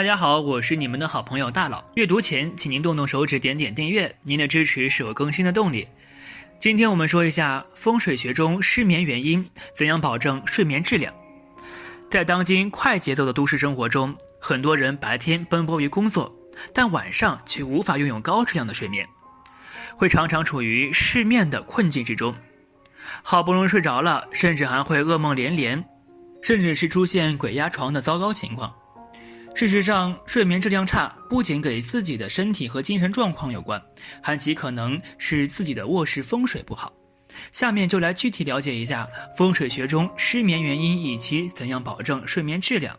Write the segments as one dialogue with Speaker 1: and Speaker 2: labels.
Speaker 1: 大家好，我是你们的好朋友大佬。阅读前，请您动动手指，点点订阅，您的支持是我更新的动力。今天我们说一下风水学中失眠原因，怎样保证睡眠质量。在当今快节奏的都市生活中，很多人白天奔波于工作，但晚上却无法拥有高质量的睡眠，会常常处于失眠的困境之中。好不容易睡着了，甚至还会噩梦连连，甚至是出现鬼压床的糟糕情况。事实上，睡眠质量差不仅给自己的身体和精神状况有关，还极可能是自己的卧室风水不好。下面就来具体了解一下风水学中失眠原因以及怎样保证睡眠质量。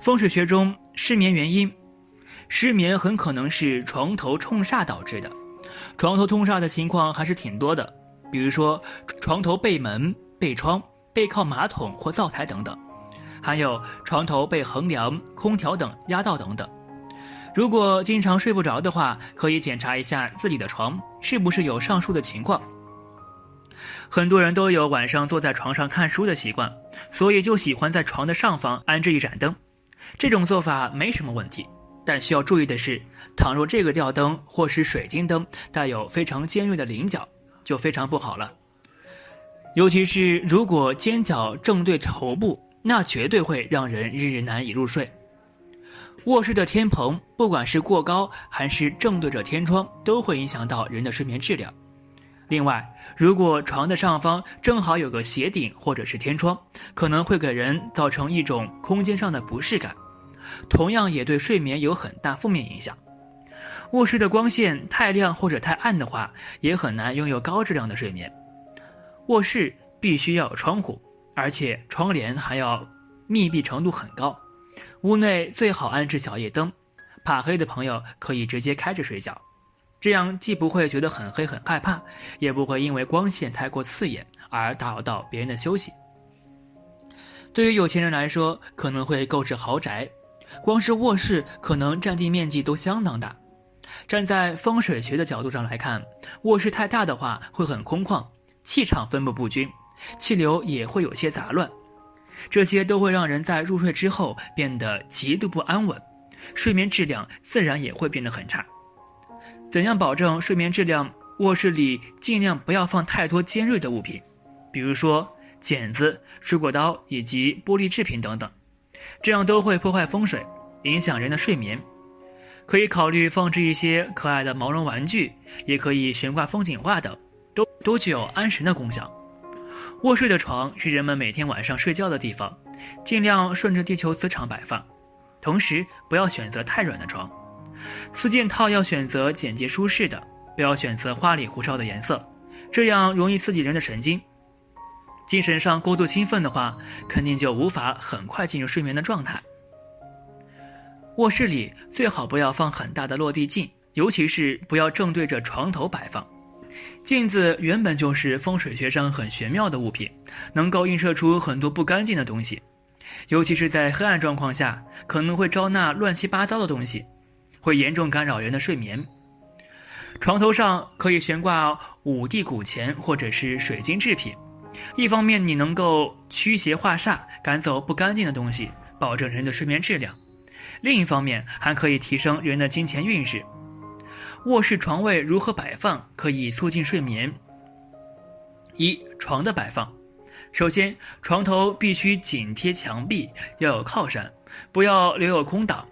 Speaker 1: 风水学中失眠原因，失眠很可能是床头冲煞导致的。床头冲煞的情况还是挺多的，比如说床头背门、背窗、背靠马桶或灶台等等。还有床头被横梁、空调等压到等等。如果经常睡不着的话，可以检查一下自己的床是不是有上述的情况。很多人都有晚上坐在床上看书的习惯，所以就喜欢在床的上方安置一盏灯。这种做法没什么问题，但需要注意的是，倘若这个吊灯或是水晶灯带有非常尖锐的棱角，就非常不好了。尤其是如果尖角正对头部。那绝对会让人日日难以入睡。卧室的天棚，不管是过高还是正对着天窗，都会影响到人的睡眠质量。另外，如果床的上方正好有个斜顶或者是天窗，可能会给人造成一种空间上的不适感，同样也对睡眠有很大负面影响。卧室的光线太亮或者太暗的话，也很难拥有高质量的睡眠。卧室必须要有窗户。而且窗帘还要密闭程度很高，屋内最好安置小夜灯，怕黑的朋友可以直接开着睡觉，这样既不会觉得很黑很害怕，也不会因为光线太过刺眼而打扰到别人的休息。对于有钱人来说，可能会购置豪宅，光是卧室可能占地面积都相当大。站在风水学的角度上来看，卧室太大的话会很空旷，气场分布不均。气流也会有些杂乱，这些都会让人在入睡之后变得极度不安稳，睡眠质量自然也会变得很差。怎样保证睡眠质量？卧室里尽量不要放太多尖锐的物品，比如说剪子、水果刀以及玻璃制品等等，这样都会破坏风水，影响人的睡眠。可以考虑放置一些可爱的毛绒玩具，也可以悬挂风景画等，都都具有安神的功效。卧室的床是人们每天晚上睡觉的地方，尽量顺着地球磁场摆放，同时不要选择太软的床。四件套要选择简洁舒适的，不要选择花里胡哨的颜色，这样容易刺激人的神经。精神上过度兴奋的话，肯定就无法很快进入睡眠的状态。卧室里最好不要放很大的落地镜，尤其是不要正对着床头摆放。镜子原本就是风水学上很玄妙的物品，能够映射出很多不干净的东西，尤其是在黑暗状况下，可能会招纳乱七八糟的东西，会严重干扰人的睡眠。床头上可以悬挂五帝古钱或者是水晶制品，一方面你能够驱邪化煞，赶走不干净的东西，保证人的睡眠质量；另一方面还可以提升人的金钱运势。卧室床位如何摆放可以促进睡眠？一床的摆放，首先床头必须紧贴墙壁，要有靠山，不要留有空档。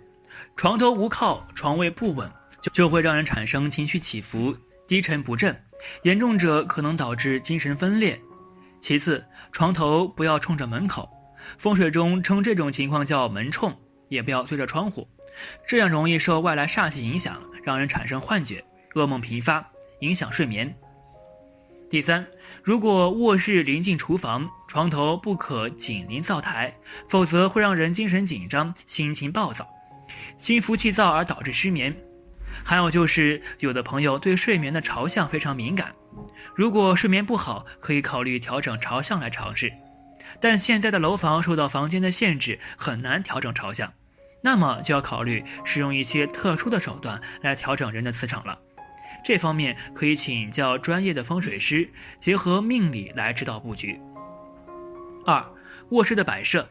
Speaker 1: 床头无靠，床位不稳，就就会让人产生情绪起伏、低沉不振，严重者可能导致精神分裂。其次，床头不要冲着门口，风水中称这种情况叫门冲，也不要对着窗户，这样容易受外来煞气影响。让人产生幻觉、噩梦频发，影响睡眠。第三，如果卧室临近厨房，床头不可紧邻灶台，否则会让人精神紧张、心情暴躁，心浮气躁而导致失眠。还有就是，有的朋友对睡眠的朝向非常敏感，如果睡眠不好，可以考虑调整朝向来尝试。但现在的楼房受到房间的限制，很难调整朝向，那么就要考虑使用一些特殊的手段来调整人的磁场了。这方面可以请教专业的风水师，结合命理来指导布局。二、卧室的摆设，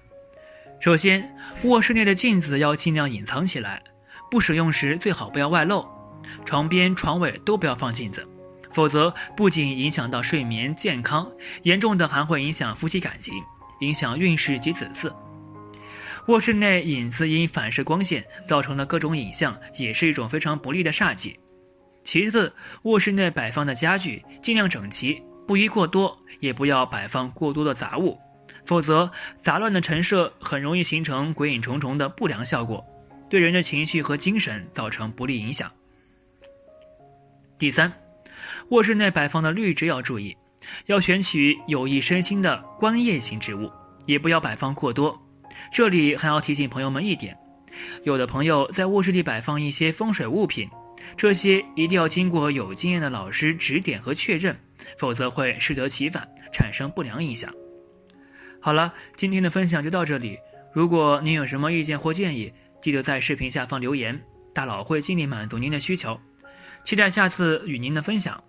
Speaker 1: 首先，卧室内的镜子要尽量隐藏起来，不使用时最好不要外露。床边、床尾都不要放镜子，否则不仅影响到睡眠健康，严重的还会影响夫妻感情，影响运势及子嗣。卧室内影子因反射光线造成的各种影像，也是一种非常不利的煞气。其次，卧室内摆放的家具尽量整齐，不宜过多，也不要摆放过多的杂物，否则杂乱的陈设很容易形成鬼影重重的不良效果，对人的情绪和精神造成不利影响。第三，卧室内摆放的绿植要注意，要选取有益身心的观叶型植物，也不要摆放过多。这里还要提醒朋友们一点，有的朋友在卧室里摆放一些风水物品。这些一定要经过有经验的老师指点和确认，否则会适得其反，产生不良影响。好了，今天的分享就到这里。如果您有什么意见或建议，记得在视频下方留言，大佬会尽力满足您的需求。期待下次与您的分享。